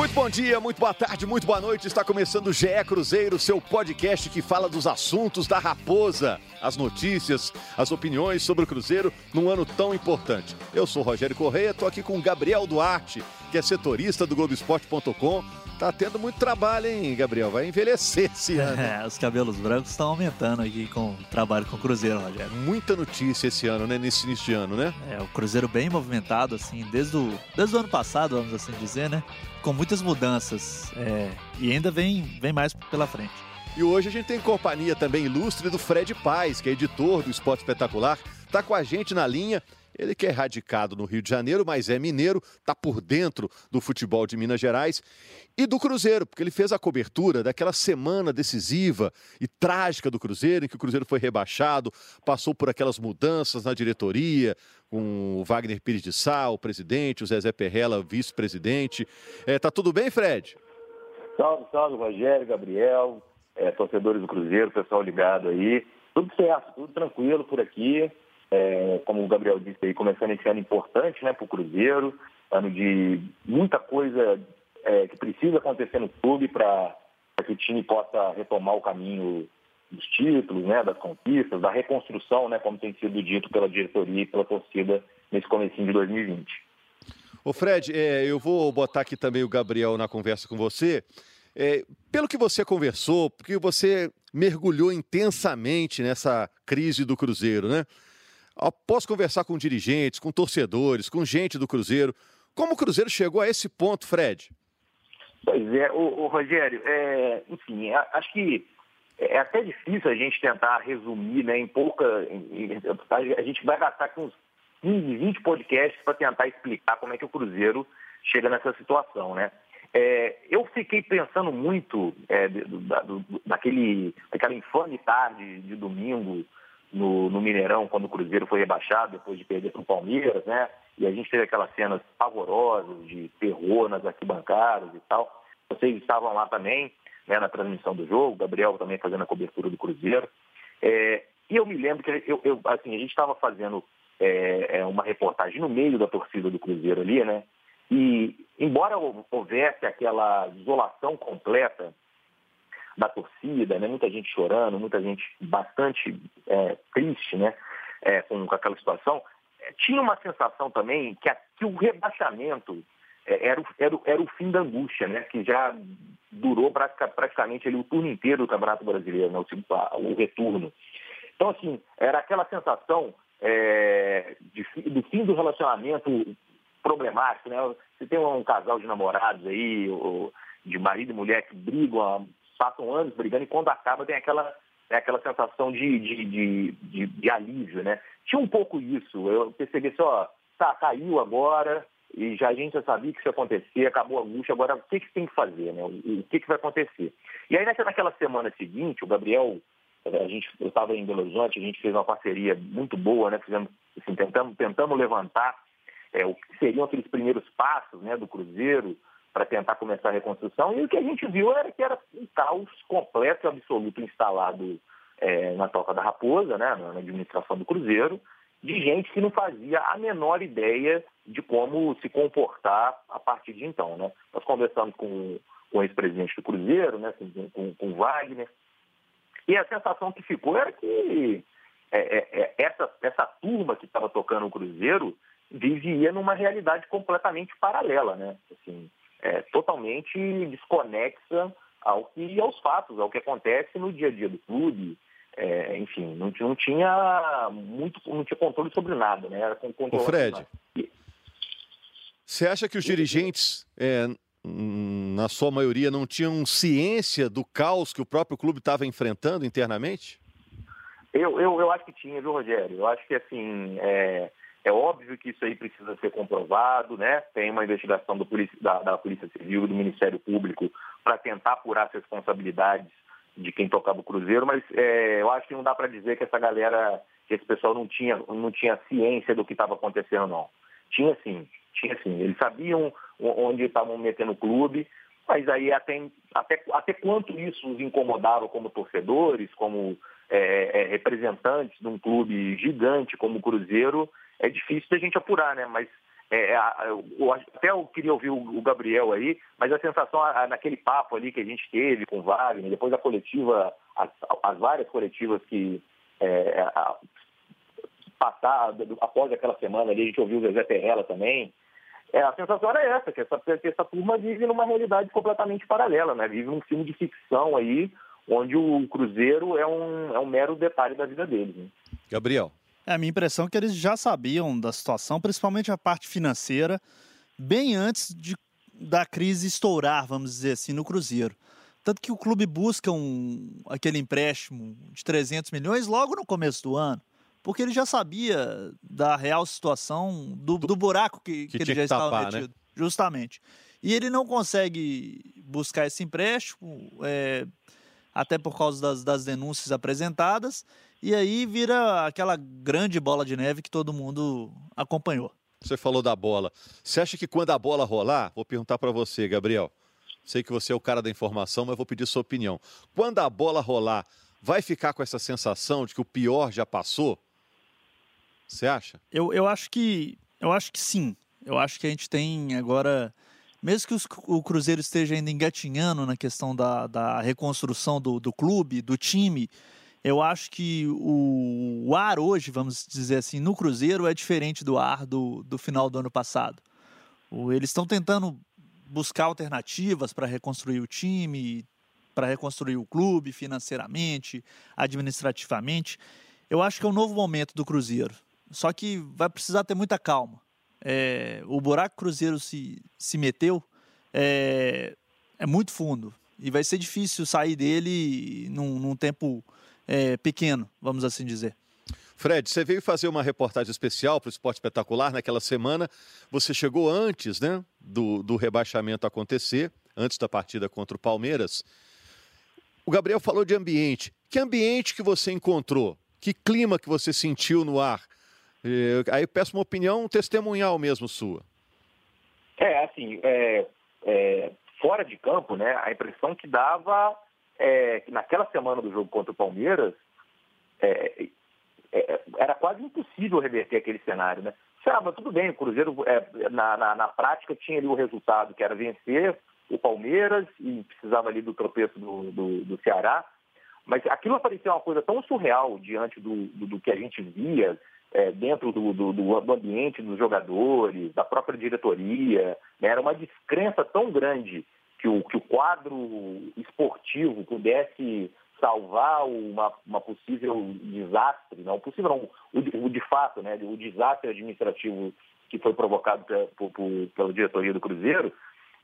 Muito bom dia, muito boa tarde, muito boa noite. Está começando o GE Cruzeiro, seu podcast que fala dos assuntos da Raposa, as notícias, as opiniões sobre o Cruzeiro num ano tão importante. Eu sou Rogério Correia, estou aqui com Gabriel Duarte, que é setorista do Globoesporte.com Tá tendo muito trabalho, hein, Gabriel? Vai envelhecer esse ano. É, os cabelos brancos estão aumentando aqui com o trabalho com o Cruzeiro, Rogério. Muita notícia esse ano, né? Nesse início de ano, né? É, o Cruzeiro bem movimentado, assim, desde o, desde o ano passado, vamos assim dizer, né? Com muitas mudanças. É, e ainda vem, vem mais pela frente. E hoje a gente tem companhia também ilustre do Fred Paz, que é editor do Esporte Espetacular. Tá com a gente na linha. Ele que é radicado no Rio de Janeiro, mas é mineiro, está por dentro do futebol de Minas Gerais e do Cruzeiro, porque ele fez a cobertura daquela semana decisiva e trágica do Cruzeiro, em que o Cruzeiro foi rebaixado, passou por aquelas mudanças na diretoria, com o Wagner Pires de Sá, o presidente, o Zezé Perrella, vice-presidente. É, tá tudo bem, Fred? Salve, salve, Rogério, Gabriel, é, torcedores do Cruzeiro, pessoal ligado aí. Tudo certo, tudo tranquilo por aqui é, como o Gabriel disse aí, começando esse ano importante né, para o Cruzeiro, ano de muita coisa é, que precisa acontecer no clube para que o time possa retomar o caminho dos títulos, né, das conquistas, da reconstrução, né, como tem sido dito pela diretoria e pela torcida nesse comecinho de 2020. Ô Fred, é, eu vou botar aqui também o Gabriel na conversa com você. É, pelo que você conversou, porque você mergulhou intensamente nessa crise do Cruzeiro, né? Após conversar com dirigentes, com torcedores, com gente do Cruzeiro, como o Cruzeiro chegou a esse ponto, Fred? Pois é, o, Rogério, é, enfim, acho que é até difícil a gente tentar resumir né, em pouca. Em, a gente vai gastar com uns 15, 20 podcasts para tentar explicar como é que o Cruzeiro chega nessa situação, né? É, eu fiquei pensando muito é, do, do, daquele, daquela infame tarde de domingo no, no, Mineirão, quando o Cruzeiro foi rebaixado, depois de perder para o Palmeiras, né? E a gente teve aquelas cenas pavorosas de terror nas arquibancadas e tal. Vocês estavam lá também, né, na transmissão do jogo, Gabriel também fazendo a cobertura do Cruzeiro. É, e eu me lembro que eu, eu assim, a gente estava fazendo é, é, uma reportagem no meio da torcida do Cruzeiro ali, né? E embora houvesse aquela isolação completa da torcida, né? muita gente chorando, muita gente bastante é, triste né? É, com, com, aquela situação. É, tinha uma sensação também que, a, que o rebaixamento é, era, o, era, o, era o fim da angústia, né? que já durou praticamente o turno inteiro do Campeonato Brasileiro, né? o, o retorno. Então, assim, era aquela sensação é, de, do fim do relacionamento problemático, né? Você tem um casal de namorados aí, ou de marido e mulher que brigam passam anos brigando e quando acaba tem aquela, tem aquela sensação de, de, de, de, de alívio, né? Tinha um pouco isso, eu percebi assim, ó, tá, caiu agora, e já a gente já sabia que isso ia acontecer, acabou a angústia, agora o que, que tem que fazer, né? O, que, que vai acontecer? E aí naquela semana seguinte, o Gabriel, a gente, eu estava em Belo Horizonte, a gente fez uma parceria muito boa, né? Fizemos, assim, tentamos, tentamos levantar é, o que seriam aqueles primeiros passos né, do Cruzeiro, para tentar começar a reconstrução. E o que a gente viu era que era um caos completo e absoluto instalado é, na Toca da Raposa, né, na administração do Cruzeiro, de gente que não fazia a menor ideia de como se comportar a partir de então. Né? Nós conversamos com, com o ex-presidente do Cruzeiro, né, com, com, Wagner, e a sensação que ficou era que é, é, é essa, essa turma que estava tocando o Cruzeiro vivia numa realidade completamente paralela, né? Assim, é, totalmente desconexa ao que aos fatos, ao que acontece no dia a dia do clube. É, enfim, não, não, tinha muito, não tinha controle sobre nada, né? Era com controle. Ô Fred, você acha que os dirigentes, é, na sua maioria, não tinham ciência do caos que o próprio clube estava enfrentando internamente? Eu, eu, eu acho que tinha, viu, Rogério? Eu acho que assim, é, é óbvio que isso aí precisa ser comprovado, né? Tem uma investigação da, da, Polícia Civil, do Ministério Público, para tentar apurar as responsabilidades de quem tocava o Cruzeiro, mas é, eu acho que não dá para dizer que essa galera, que esse pessoal não tinha, não tinha ciência do que estava acontecendo, não. Tinha sim, tinha sim. Eles sabiam onde estavam metendo o clube, mas aí até, até, até quanto isso os incomodava como torcedores, como é, é, representantes de um clube gigante como o Cruzeiro, é difícil da gente apurar, né? Mas é, eu, até eu queria ouvir o, Gabriel aí, mas a sensação naquele papo ali que a gente teve com o Wagner, depois da coletiva, as, as várias coletivas que é, a, passar, após aquela semana ali, a gente ouviu o Zezé Perrella também, é, a sensação era essa, que essa, que essa turma vive numa realidade completamente paralela, né? Vive num filme de ficção aí, onde o Cruzeiro é um, é um mero detalhe da vida deles. Né? Gabriel. É a minha impressão é que eles já sabiam da situação, principalmente a parte financeira, bem antes de, da crise estourar, vamos dizer assim, no Cruzeiro. Tanto que o clube busca um, aquele empréstimo de 300 milhões logo no começo do ano, porque ele já sabia da real situação do, do buraco que, que, que ele já estava tapar, metido. Né? Justamente. E ele não consegue buscar esse empréstimo, é, até por causa das, das denúncias apresentadas, e aí vira aquela grande bola de neve que todo mundo acompanhou. Você falou da bola. Você acha que quando a bola rolar, vou perguntar para você, Gabriel. Sei que você é o cara da informação, mas vou pedir sua opinião. Quando a bola rolar, vai ficar com essa sensação de que o pior já passou? Você acha? Eu, eu acho que eu acho que sim. Eu acho que a gente tem agora, mesmo que o Cruzeiro esteja ainda engatinhando na questão da, da reconstrução do, do clube, do time, eu acho que o, o, ar hoje, vamos dizer assim, no Cruzeiro é diferente do ar do, do final do ano passado. O, eles estão tentando buscar alternativas para reconstruir o time, para reconstruir o clube financeiramente, administrativamente. Eu acho que é um novo momento do Cruzeiro. Só que vai precisar ter muita calma. É, o buraco que o Cruzeiro se, se meteu é, é muito fundo. E vai ser difícil sair dele num, num tempo é, pequeno, vamos assim dizer. Fred, você veio fazer uma reportagem especial para o Esporte Espetacular naquela semana. Você chegou antes né, do, do rebaixamento acontecer, antes da partida contra o Palmeiras. O Gabriel falou de ambiente. Que ambiente que você encontrou? Que clima que você sentiu no ar? Aí peço uma opinião testemunhal mesmo sua. É, assim, é, é, fora de campo, né, a impressão que dava é, que naquela semana do jogo contra o Palmeiras, é, é, era quase impossível reverter aquele cenário, né? Ah, mas tudo bem, o Cruzeiro, é, na, na, na, prática, tinha ali o resultado, que era vencer o Palmeiras e precisava ali do tropeço do, do, do Ceará, mas aquilo parecia uma coisa tão surreal diante do, do, do que a gente via é, dentro do, do, do, ambiente dos jogadores, da própria diretoria, né? era uma descrença tão grande que o, que o quadro esportivo pudesse salvar uma, uma possível desastre, não possível não, o, o, de fato, né, o desastre administrativo que foi provocado pela, por, por, pela diretoria do Cruzeiro,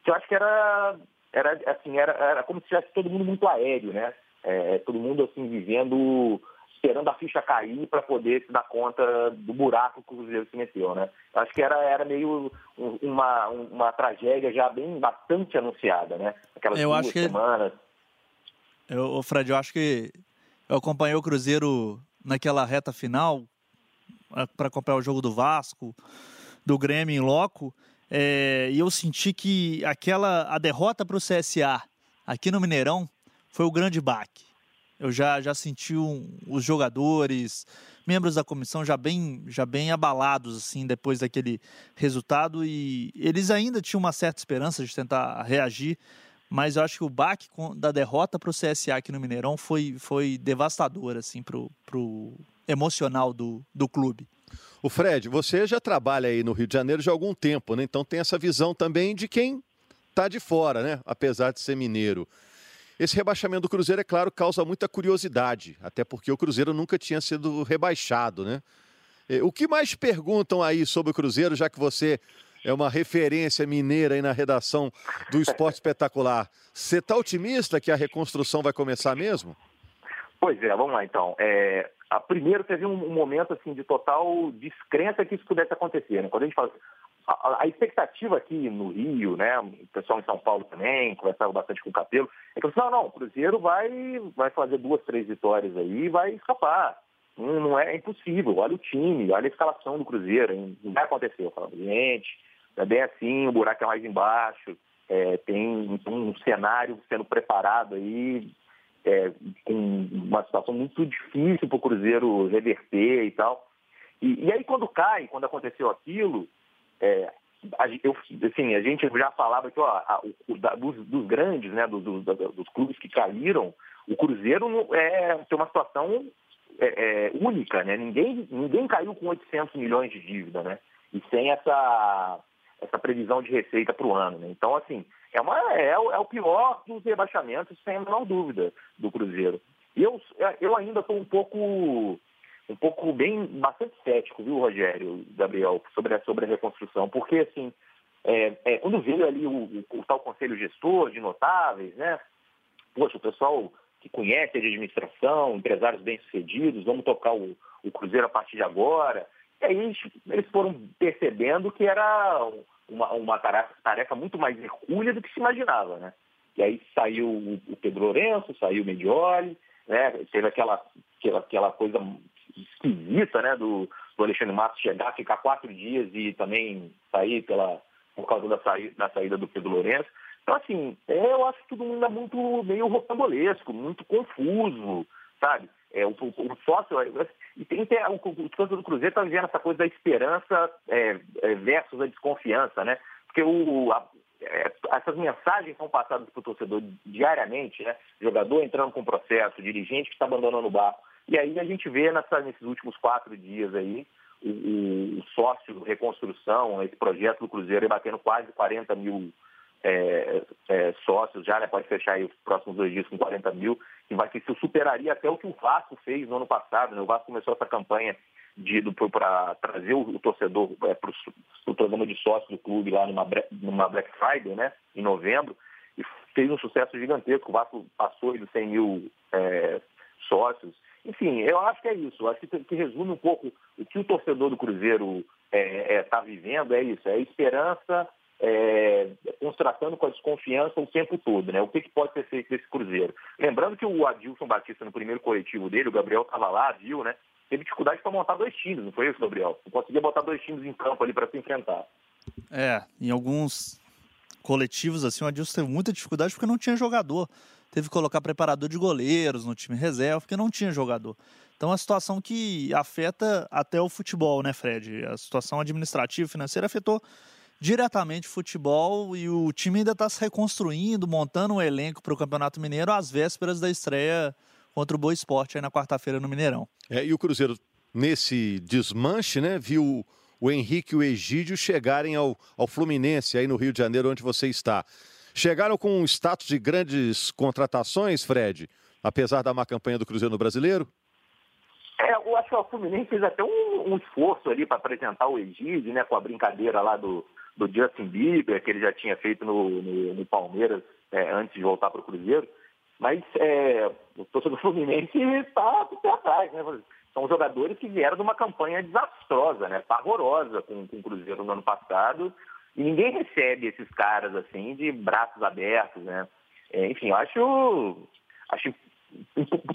que eu acho que era, era assim, era, era como se tivesse todo mundo muito aéreo, né? É, todo mundo assim vivendo esperando a ficha cair para poder se dar conta do buraco que o Cruzeiro se meteu, né? Acho que era, era meio uma, uma tragédia já bem bastante anunciada, né? Aquelas eu duas acho que... semanas. Eu, Fred, eu acho que eu acompanhei o Cruzeiro naquela reta final para acompanhar o jogo do Vasco, do Grêmio em loco, é, e eu senti que aquela a derrota para o CSA aqui no Mineirão foi o grande baque. Eu já, já senti um, os jogadores, membros da comissão já bem, já bem abalados assim depois daquele resultado e eles ainda tinham uma certa esperança de tentar reagir, mas eu acho que o baque da derrota para o CSA aqui no Mineirão foi, foi devastador assim para o emocional do, do clube. O Fred, você já trabalha aí no Rio de Janeiro já há algum tempo, né? Então tem essa visão também de quem está de fora, né? Apesar de ser mineiro. Esse rebaixamento do Cruzeiro, é claro, causa muita curiosidade, até porque o Cruzeiro nunca tinha sido rebaixado, né? O que mais perguntam aí sobre o Cruzeiro, já que você é uma referência mineira aí na redação do Esporte Espetacular? Você está otimista que a reconstrução vai começar mesmo? Pois é, vamos lá então. É, a, primeiro teve um, momento assim de total descrença que isso pudesse acontecer. Né? Quando a gente fala, a, a, expectativa aqui no Rio, né, o pessoal em São Paulo também, conversava bastante com o Capelo, é que eu não, não, o Cruzeiro vai, vai fazer duas, três vitórias aí e vai escapar. Não, é, é, impossível, olha o time, olha a escalação do Cruzeiro, hein? não vai acontecer. Eu falava, gente, é bem assim, o buraco é mais embaixo, é, tem um cenário sendo preparado aí, é, com uma situação muito difícil para o Cruzeiro reverter e tal. E, e aí quando cai, quando aconteceu aquilo, é, eu, assim, a gente já falava que ó, a, o, da, dos, dos, grandes, né, do, do, dos clubes que caíram, o Cruzeiro é, tem uma situação é, é, única, né? Ninguém, ninguém caiu com 800 milhões de dívida, né? E sem essa, essa previsão de receita para o ano. Né? Então, assim, é, uma, é, é, o pior dos rebaixamentos, sem a menor dúvida, do Cruzeiro. Eu, eu ainda estou um pouco um pouco bem, bastante cético, viu, Rogério, Gabriel, sobre a, sobre a reconstrução, porque, assim, é, é, quando veio ali o, o, o, tal conselho gestor de notáveis, né, poxa, o pessoal que conhece de administração, empresários bem-sucedidos, vamos tocar o, o Cruzeiro a partir de agora, e aí eles, foram percebendo que era uma, uma tarefa, tarefa, muito mais hercúlea do que se imaginava, né, e aí saiu o, o Pedro Lourenço, saiu o Medioli, né, teve aquela, aquela, aquela coisa esquisita, né, do, do Alexandre Matos chegar, ficar quatro dias e também sair pela, por causa da saída, da saída do Pedro Lourenço. Então, assim, é, eu acho que tudo ainda muito meio rocambolesco, muito confuso, sabe? É, o, o, o sócio, é, e tem, tem o, o sócio do Cruzeiro está vivendo essa coisa da esperança é, é, versus a desconfiança, né? Porque o, a, é, essas mensagens são passadas para o torcedor diariamente, né? Jogador entrando com processo, dirigente que está abandonando o barco. E aí a gente vê nessa, nesses últimos quatro dias aí o, o, sócio reconstrução, esse projeto do Cruzeiro batendo quase 40 mil é, é, sócios já, né? Pode fechar aí os próximos dois dias com 40 mil, que vai que isso superaria até o que o Vasco fez no ano passado. Né? O Vasco começou essa campanha para trazer o, torcedor é, para o programa de sócios do clube lá numa, numa Black Friday, né? Em novembro, e fez um sucesso gigantesco. O Vasco passou dos 100 mil é, sócios. Enfim, eu acho que é isso. Acho que, que resume um pouco o que o torcedor do Cruzeiro está é, é, tá vivendo, é isso, é esperança é, contrastando com a desconfiança o tempo todo, né? O que, que pode ser feito desse Cruzeiro? Lembrando que o Adilson Batista, no primeiro coletivo dele, o Gabriel estava lá, viu, né? Teve dificuldade para montar dois times, não foi isso, Gabriel? Não conseguia botar dois times em campo ali para se enfrentar. É, em alguns coletivos, assim, o Adilson teve muita dificuldade porque não tinha jogador teve que colocar preparador de goleiros no time reserva, porque não tinha jogador. Então, é uma situação que afeta até o futebol, né, Fred? A situação administrativa e financeira afetou diretamente o futebol e o time ainda está se reconstruindo, montando um elenco para o Campeonato Mineiro às vésperas da estreia contra o Boa Esporte aí na quarta-feira no Mineirão. É, e o Cruzeiro, nesse desmanche, né, viu o Henrique e o Egídio chegarem ao, ao Fluminense, aí no Rio de Janeiro, onde você está. Chegaram com um status de grandes contratações, Fred, apesar da má campanha do Cruzeiro no Brasileiro? É, eu acho que o Fluminense fez até um, um esforço ali para apresentar o Egídio, né, com a brincadeira lá do, do Justin Bieber, que ele já tinha feito no, no, no Palmeiras é, antes de voltar para o Cruzeiro. Mas é, o torcedor do Fluminense está pé atrás, né? São jogadores que vieram de uma campanha desastrosa, né? Pavorosa com, com o Cruzeiro no ano passado e ninguém recebe esses caras assim de braços abertos, né? É, enfim, eu acho, acho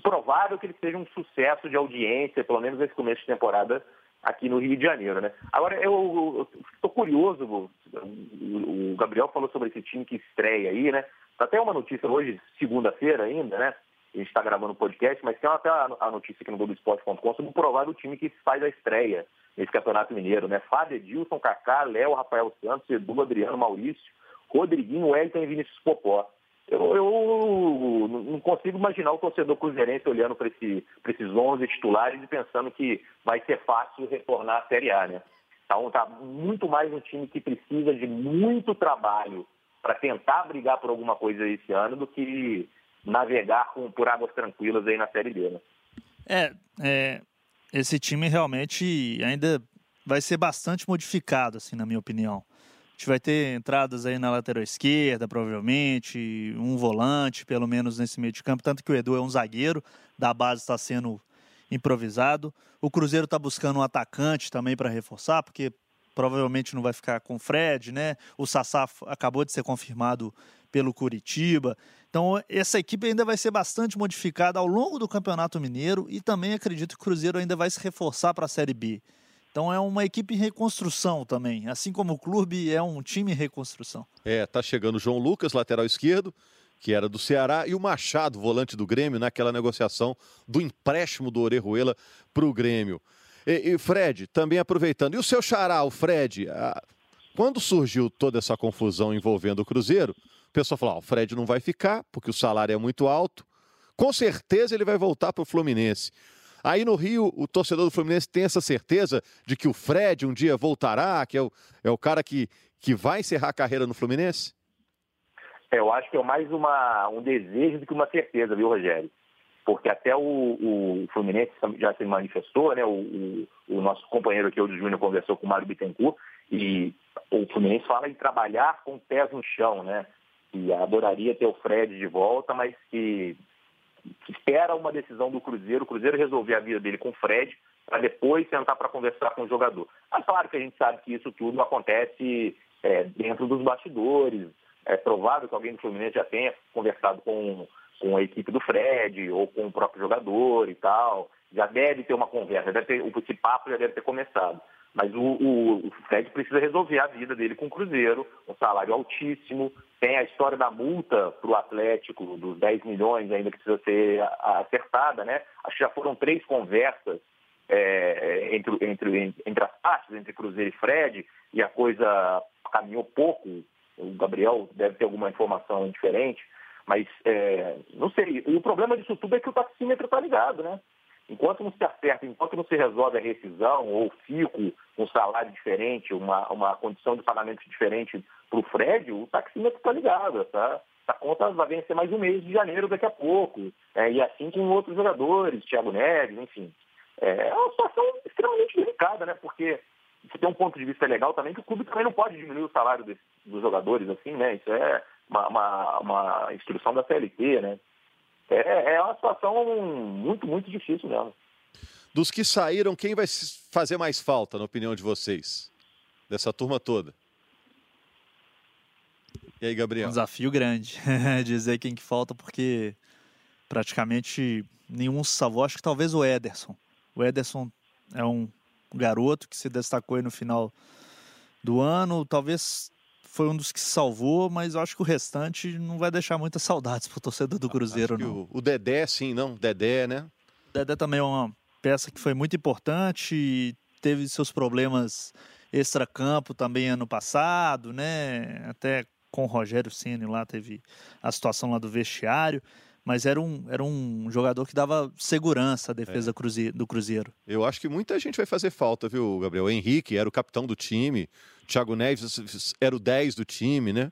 provável que ele seja um sucesso de audiência, pelo menos nesse começo de temporada aqui no Rio de Janeiro, né? Agora, eu estou curioso, o, Gabriel falou sobre esse time que estreia aí, né? Tá até uma notícia hoje, segunda-feira ainda, né? A gente está gravando o podcast, mas tem até a notícia aqui no Globoesporte.com sobre o provável time que faz a estreia nesse Campeonato Mineiro, né? Fábio Edilson, Kaká, Léo, Rafael Santos, Edu, Adriano, Maurício, Rodriguinho, Wellington e Vinícius Popó. Eu, eu, não consigo imaginar o torcedor cruzeirense olhando para esse, esses 11 titulares e pensando que vai ser fácil retornar à Série A, né? Então tá muito mais um time que precisa de muito trabalho para tentar brigar por alguma coisa esse ano do que navegar com, por águas tranquilas aí na Série B, né? É, é, esse time realmente ainda vai ser bastante modificado, assim, na minha opinião. A gente vai ter entradas aí na lateral esquerda, provavelmente, um volante, pelo menos nesse meio de campo, tanto que o Edu é um zagueiro, da base está sendo improvisado. O Cruzeiro está buscando um atacante também para reforçar, porque provavelmente não vai ficar com o Fred, né? O Sassá acabou de ser confirmado pelo Curitiba. Então, essa equipe ainda vai ser bastante modificada ao longo do Campeonato Mineiro e também acredito que o Cruzeiro ainda vai se reforçar para a Série B. Então é uma equipe em reconstrução também, assim como o clube é um time em reconstrução. É, tá chegando o João Lucas, lateral esquerdo, que era do Ceará, e o Machado, volante do Grêmio, naquela negociação do empréstimo do Orejuela para o Grêmio. E, e, Fred, também aproveitando, e o seu xará, o Fred, a, Quando surgiu toda essa confusão envolvendo o Cruzeiro, o pessoal falou: ah, o Fred não vai ficar porque o salário é muito alto. Com certeza ele vai voltar para o Fluminense. Aí no Rio, o torcedor do Fluminense tem essa certeza de que o Fred um dia voltará, que é o, é o cara que, que vai encerrar a carreira no Fluminense? É, eu acho que é mais uma, um desejo do que uma certeza, viu, Rogério? Porque até o, o Fluminense já se manifestou, né? O, o, o nosso companheiro aqui, o Júnior, conversou com o Mário Bittencourt e o Fluminense fala em trabalhar com pés no chão, né? E adoraria ter o Fred de volta, mas que, que espera uma decisão do Cruzeiro, o Cruzeiro resolver a vida dele com o Fred, para depois sentar para conversar com o jogador. Mas claro que a gente sabe que isso tudo acontece é, dentro dos bastidores, é provável que alguém do Fluminense já tenha conversado com, com a equipe do Fred ou com o próprio jogador e tal. Já deve ter uma conversa, deve ter, esse papo já deve ter começado. Mas o, o, o, Fred precisa resolver a vida dele com o Cruzeiro, um salário altíssimo. Tem a história da multa para o Atlético, dos 10 milhões ainda que precisa ser acertada, né? Acho que já foram três conversas é, entre, entre, entre as partes, entre Cruzeiro e Fred, e a coisa caminhou pouco o Gabriel deve ter alguma informação diferente, mas é, não sei. O problema disso tudo é que o taxímetro está ligado, né? Enquanto não se acerta, enquanto não se resolve a rescisão ou fico, um salário diferente, uma, uma condição de pagamento diferente para o Fred, o taxímetro está ligado, tá? A conta vai vencer mais um mês de janeiro daqui a pouco. É, e assim com outros jogadores, Thiago Neves, enfim. É, é uma situação extremamente delicada, né? Porque você tem um ponto de vista legal também, que o clube também não pode diminuir o salário desse, dos jogadores, assim, né? Isso é uma, uma, uma instrução da CLT, né? É, é uma situação muito, muito difícil mesmo. Dos que saíram, quem vai fazer mais falta, na opinião de vocês? Dessa turma toda? E aí, Gabriel? Um desafio grande dizer quem que falta, porque praticamente nenhum se salvou. Acho que talvez o Ederson. O Ederson é um garoto que se destacou aí no final do ano. Talvez foi um dos que salvou, mas eu acho que o restante não vai deixar muitas saudades para o torcedor do Cruzeiro, não. O, o Dedé, sim, não? Dedé, né? O Dedé também é uma peça que foi muito importante e teve seus problemas extra-campo também ano passado, né? Até com o Rogério Ceni lá teve a situação lá do vestiário mas era um, era um jogador que dava segurança à defesa é. do Cruzeiro. Eu acho que muita gente vai fazer falta, viu, Gabriel? O Henrique era o capitão do time, Thiago Neves era o 10 do time, né?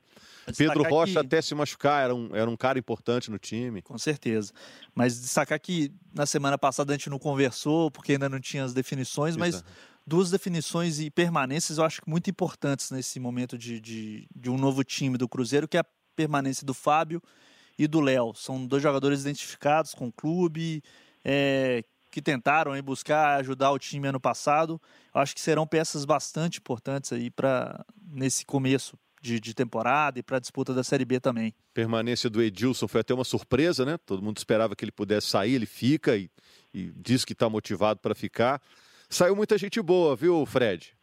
Pedro Rocha que... até se machucar, era um, era um cara importante no time. Com certeza. Mas destacar que na semana passada a gente não conversou, porque ainda não tinha as definições, mas Exato. duas definições e permanências eu acho muito importantes nesse momento de, de, de um novo time do Cruzeiro, que é a permanência do Fábio e do Léo. São dois jogadores identificados com o clube, é, que tentaram aí buscar ajudar o time ano passado. Eu acho que serão peças bastante importantes aí para nesse começo de, de, temporada e para a disputa da Série B também. Permanência do Edilson foi até uma surpresa, né? Todo mundo esperava que ele pudesse sair, ele fica e, e diz que está motivado para ficar. Saiu muita gente boa, viu, Fred?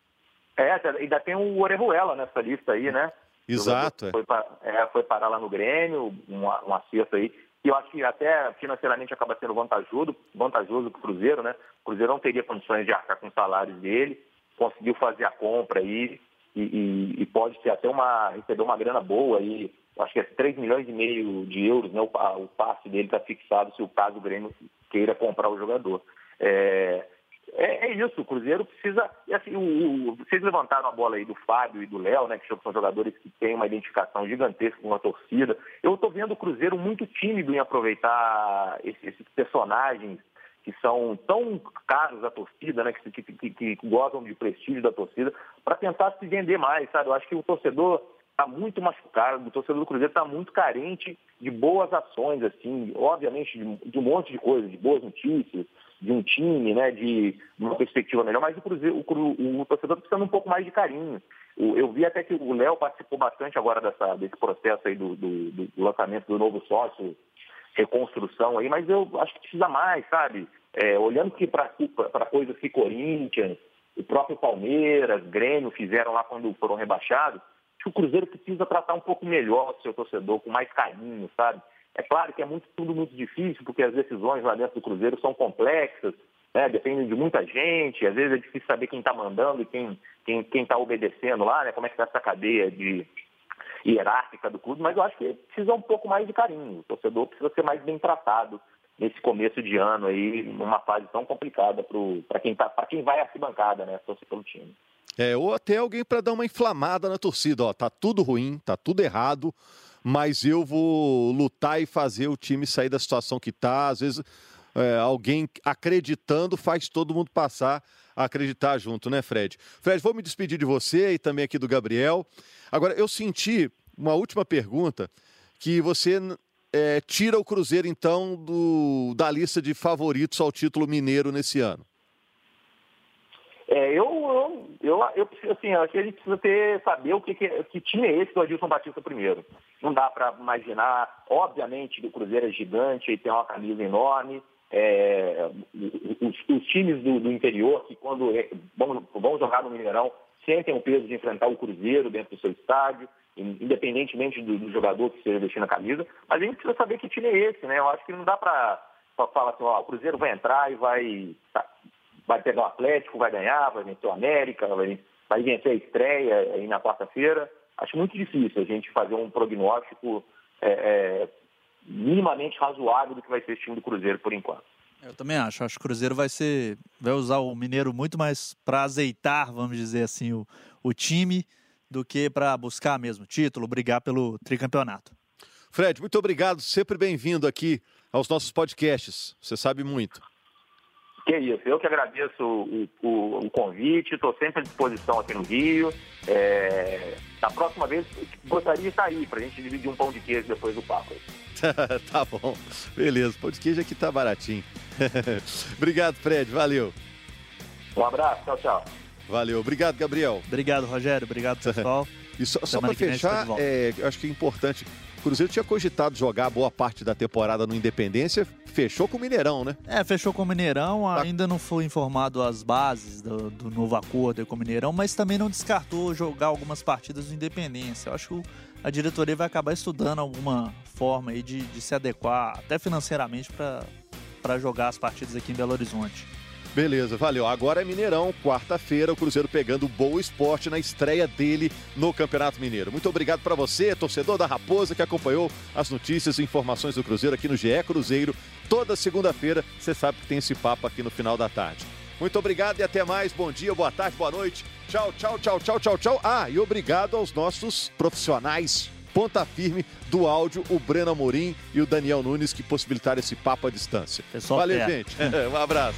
É, ainda tem o Orejuela nessa lista aí, né? Exato. É. Foi, é, foi, parar lá no Grêmio, um, um acerto aí. E eu acho que até financeiramente acaba sendo vantajoso, vantajoso para o Cruzeiro, né? O Cruzeiro não teria condições de arcar com os salários dele, conseguiu fazer a compra aí e, e, e pode ter até uma, receber uma grana boa aí. Acho que é 3 milhões e meio de euros, né? O, o passe dele está fixado se o caso o Grêmio queira comprar o jogador. É, é, é, isso, o Cruzeiro precisa. Assim, o, o, vocês levantaram a bola aí do Fábio e do Léo, né? Que são jogadores que têm uma identificação gigantesca com a torcida. Eu estou vendo o Cruzeiro muito tímido em aproveitar esses, esses personagens que são tão caros à torcida, né? Que, que, que, que gozam de prestígio da torcida, para tentar se vender mais, sabe? Eu acho que o torcedor está muito machucado, o torcedor do Cruzeiro está muito carente de boas ações, assim, obviamente de, de um monte de coisas, de boas notícias de um time, né, de uma perspectiva melhor, mas o, Cruzeiro, o, o torcedor precisa de um pouco mais de carinho. Eu vi até que o Léo participou bastante agora dessa, desse processo aí do, do, do, lançamento do novo sócio, reconstrução aí, mas eu acho que precisa mais, sabe? É, olhando que para coisas que Corinthians, o próprio Palmeiras, Grêmio fizeram lá quando foram rebaixados, que o Cruzeiro precisa tratar um pouco melhor o seu torcedor, com mais carinho, sabe? É claro que é muito, tudo muito difícil, porque as decisões lá dentro do Cruzeiro são complexas, né? dependem de muita gente, às vezes é difícil saber quem está mandando e quem está quem, quem tá obedecendo lá, né? como é que está essa cadeia de hierárquica do clube, mas eu acho que precisa um pouco mais de carinho. O torcedor precisa ser mais bem tratado nesse começo de ano aí, numa fase tão complicada para quem, tá, quem vai arquibancada, né? Torcer pelo time. É, ou até alguém para dar uma inflamada na torcida, ó, tá tudo ruim, tá tudo errado, mas eu vou lutar e fazer o time sair da situação que tá. Às vezes é, alguém acreditando faz todo mundo passar a acreditar junto, né, Fred? Fred, vou me despedir de você e também aqui do Gabriel. Agora, eu senti uma última pergunta que você é, tira o Cruzeiro, então, do, da lista de favoritos ao título mineiro nesse ano. É, eu, eu, eu, eu assim, acho que a gente precisa ter, saber o que, que, que time é esse do Adilson Batista primeiro. Não dá para imaginar, obviamente, que o Cruzeiro é gigante e tem uma camisa enorme. É, os, os, times do, do, interior, que quando é, vão, vão jogar no Mineirão, sentem o peso de enfrentar o Cruzeiro dentro do seu estádio, independentemente do, do jogador que esteja vestindo a camisa. Mas a gente precisa saber que time é esse, né? Eu acho que não dá para falar assim, ó, o Cruzeiro vai entrar e vai tá, vai pegar o Atlético, vai ganhar, vai vencer o América, vai, vai vencer a estreia aí na quarta-feira. Acho muito difícil a gente fazer um prognóstico é, é, minimamente razoável do que vai ser esse time do Cruzeiro por enquanto. Eu também acho. Acho que o Cruzeiro vai ser, vai usar o Mineiro muito mais para azeitar, vamos dizer assim, o, o time do que para buscar mesmo título, brigar pelo tricampeonato. Fred, muito obrigado, sempre bem-vindo aqui aos nossos podcasts. Você sabe muito. Que isso, eu que agradeço o, o, o convite, estou sempre à disposição aqui no Rio. É... Da próxima vez, gostaria de estar aí para a gente dividir um pão de queijo depois do papo. tá bom, beleza. Pão de queijo aqui tá baratinho. Obrigado, Fred, valeu. Um abraço, tchau, tchau. Valeu, obrigado, Gabriel. Obrigado, Rogério, obrigado, pessoal. e só, só para fechar, é, eu acho que é importante Cruzeiro tinha cogitado jogar boa parte da temporada no Independência, fechou com o Mineirão, né? É, fechou com o Mineirão, tá. ainda não foi informado as bases do, do novo acordo com o Mineirão, mas também não descartou jogar algumas partidas no Independência. Eu acho que a diretoria vai acabar estudando alguma forma aí de, de se adequar, até financeiramente, para jogar as partidas aqui em Belo Horizonte. Beleza, valeu. Agora é Mineirão, quarta-feira, o Cruzeiro pegando o Boa Esporte na estreia dele no Campeonato Mineiro. Muito obrigado para você, torcedor da Raposa, que acompanhou as notícias e informações do Cruzeiro aqui no GE Cruzeiro. Toda segunda-feira, você sabe que tem esse papo aqui no final da tarde. Muito obrigado e até mais. Bom dia, boa tarde, boa noite. Tchau, tchau, tchau, tchau, tchau, tchau. Ah, e obrigado aos nossos profissionais ponta firme do áudio, o Breno Amorim e o Daniel Nunes, que possibilitaram esse papo à distância. Pessoal, Valeu, gente. um abraço.